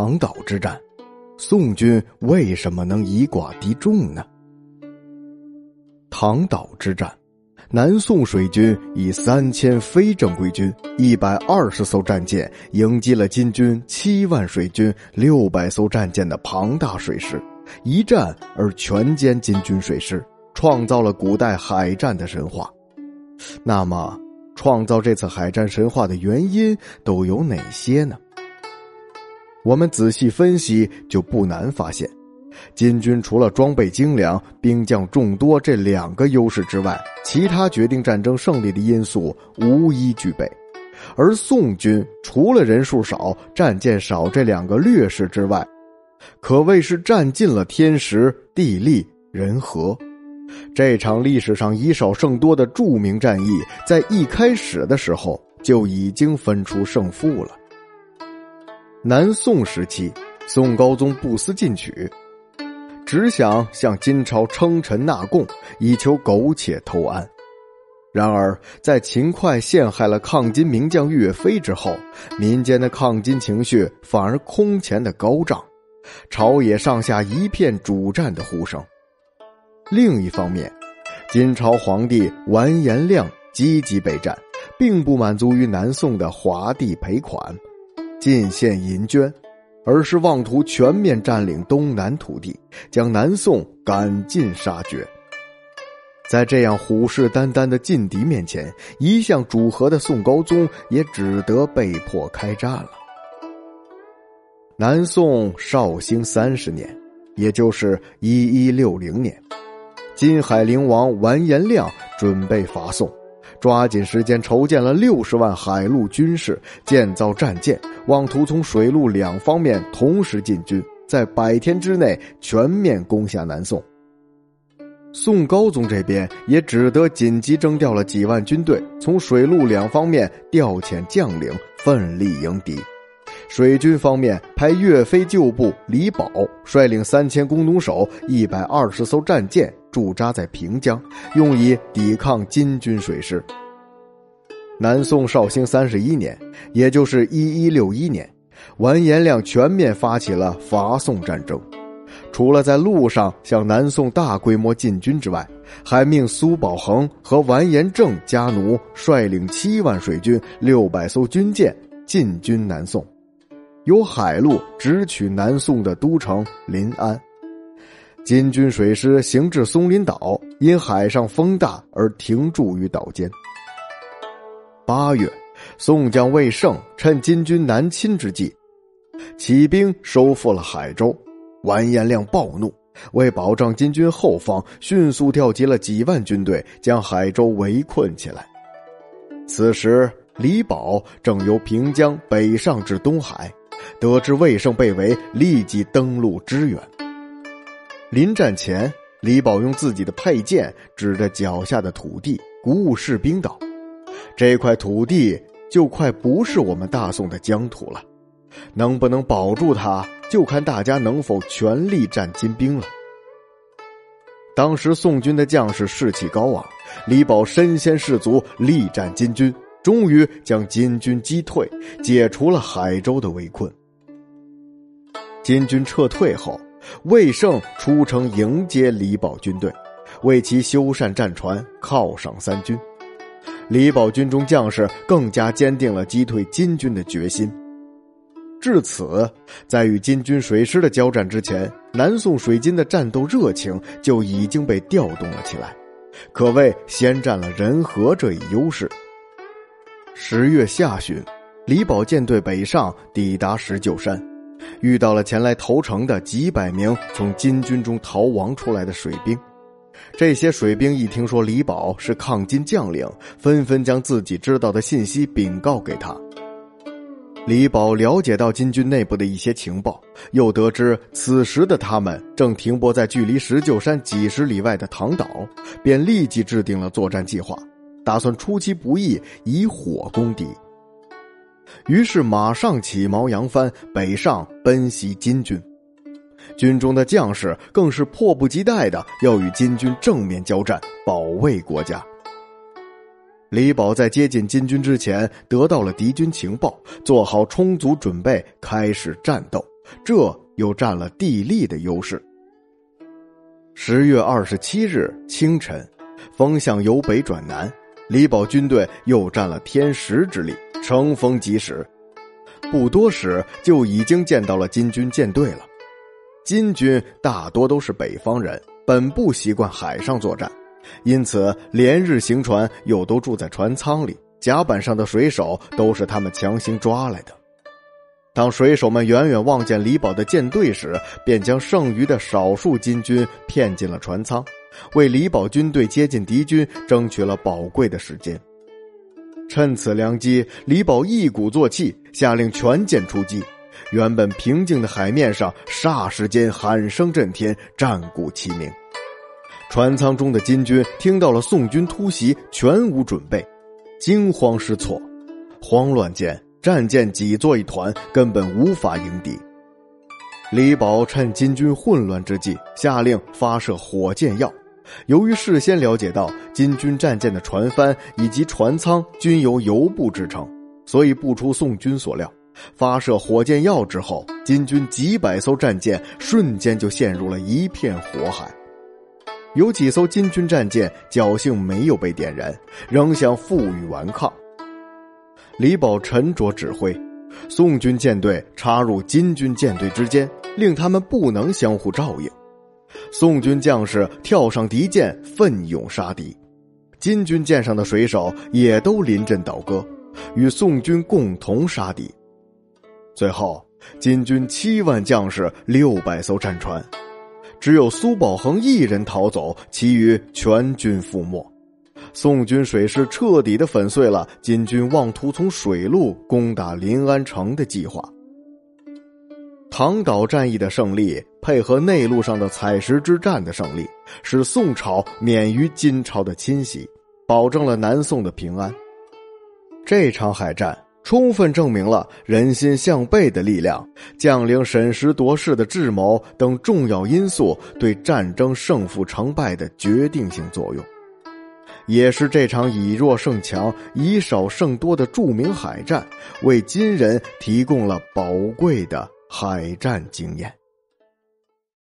唐岛之战，宋军为什么能以寡敌众呢？唐岛之战，南宋水军以三千非正规军、一百二十艘战舰迎击了金军七万水军、六百艘战舰的庞大水师，一战而全歼金军水师，创造了古代海战的神话。那么，创造这次海战神话的原因都有哪些呢？我们仔细分析，就不难发现，金军除了装备精良、兵将众多这两个优势之外，其他决定战争胜利的因素无一具备；而宋军除了人数少、战舰少这两个劣势之外，可谓是占尽了天时、地利、人和。这场历史上以少胜多的著名战役，在一开始的时候就已经分出胜负了。南宋时期，宋高宗不思进取，只想向金朝称臣纳贡，以求苟且偷安。然而，在秦桧陷害了抗金名将岳飞之后，民间的抗金情绪反而空前的高涨，朝野上下一片主战的呼声。另一方面，金朝皇帝完颜亮积极备战，并不满足于南宋的华帝赔款。进献银绢，而是妄图全面占领东南土地，将南宋赶尽杀绝。在这样虎视眈眈的劲敌面前，一向主和的宋高宗也只得被迫开战了。南宋绍兴三十年，也就是一一六零年，金海陵王完颜亮准备伐宋。抓紧时间筹建了六十万海陆军士，建造战舰，妄图从水陆两方面同时进军，在百天之内全面攻下南宋。宋高宗这边也只得紧急征调了几万军队，从水陆两方面调遣将领，奋力迎敌。水军方面派岳飞旧部李宝率领三千弓弩手、一百二十艘战舰。驻扎在平江，用以抵抗金军水师。南宋绍兴三十一年，也就是一一六一年，完颜亮全面发起了伐宋战争。除了在路上向南宋大规模进军之外，还命苏保恒和完颜正家奴率领七万水军、六百艘军舰进军南宋，由海路直取南宋的都城临安。金军水师行至松林岛，因海上风大而停驻于岛间。八月，宋将魏胜趁金军南侵之际，起兵收复了海州。完颜亮暴怒，为保障金军后方，迅速调集了几万军队，将海州围困起来。此时，李宝正由平江北上至东海，得知魏胜被围，立即登陆支援。临战前，李宝用自己的佩剑指着脚下的土地，鼓舞士兵道：“这块土地就快不是我们大宋的疆土了，能不能保住它，就看大家能否全力战金兵了。”当时宋军的将士士气高昂，李宝身先士卒，力战金军，终于将金军击退，解除了海州的围困。金军撤退后。魏胜出城迎接李宝军队，为其修缮战船，犒赏三军。李宝军中将士更加坚定了击退金军的决心。至此，在与金军水师的交战之前，南宋水军的战斗热情就已经被调动了起来，可谓先占了人和这一优势。十月下旬，李宝舰队北上，抵达石臼山。遇到了前来投诚的几百名从金军中逃亡出来的水兵，这些水兵一听说李宝是抗金将领，纷纷将自己知道的信息禀告给他。李宝了解到金军内部的一些情报，又得知此时的他们正停泊在距离石臼山几十里外的唐岛，便立即制定了作战计划，打算出其不意，以火攻敌。于是马上起锚扬帆北上奔袭金军，军中的将士更是迫不及待的要与金军正面交战，保卫国家。李宝在接近金军之前得到了敌军情报，做好充足准备，开始战斗，这又占了地利的优势。十月二十七日清晨，风向由北转南，李宝军队又占了天时之力，乘风疾驶。不多时，就已经见到了金军舰队了。金军大多都是北方人，本不习惯海上作战，因此连日行船，又都住在船舱里。甲板上的水手都是他们强行抓来的。当水手们远远望见李宝的舰队时，便将剩余的少数金军骗进了船舱，为李宝军队接近敌军争取了宝贵的时间。趁此良机，李宝一鼓作气，下令全舰出击。原本平静的海面上，霎时间喊声震天，战鼓齐鸣。船舱中的金军听到了宋军突袭，全无准备。惊慌失措，慌乱间，战舰挤作一团，根本无法迎敌。李宝趁金军混乱之际，下令发射火箭药。由于事先了解到金军战舰的船帆以及船舱均由油布制成，所以不出宋军所料，发射火箭药之后，金军几百艘战舰瞬间就陷入了一片火海。有几艘金军战舰侥幸没有被点燃，仍想负隅顽抗。李宝沉着指挥，宋军舰队插入金军舰队之间，令他们不能相互照应。宋军将士跳上敌舰，奋勇杀敌；金军舰上的水手也都临阵倒戈，与宋军共同杀敌。最后，金军七万将士，六百艘战船。只有苏宝恒一人逃走，其余全军覆没。宋军水师彻底的粉碎了金军妄图从水路攻打临安城的计划。唐岛战役的胜利，配合内陆上的采石之战的胜利，使宋朝免于金朝的侵袭，保证了南宋的平安。这场海战。充分证明了人心向背的力量、将领审时度势的智谋等重要因素对战争胜负成败的决定性作用，也是这场以弱胜强、以少胜多的著名海战为金人提供了宝贵的海战经验。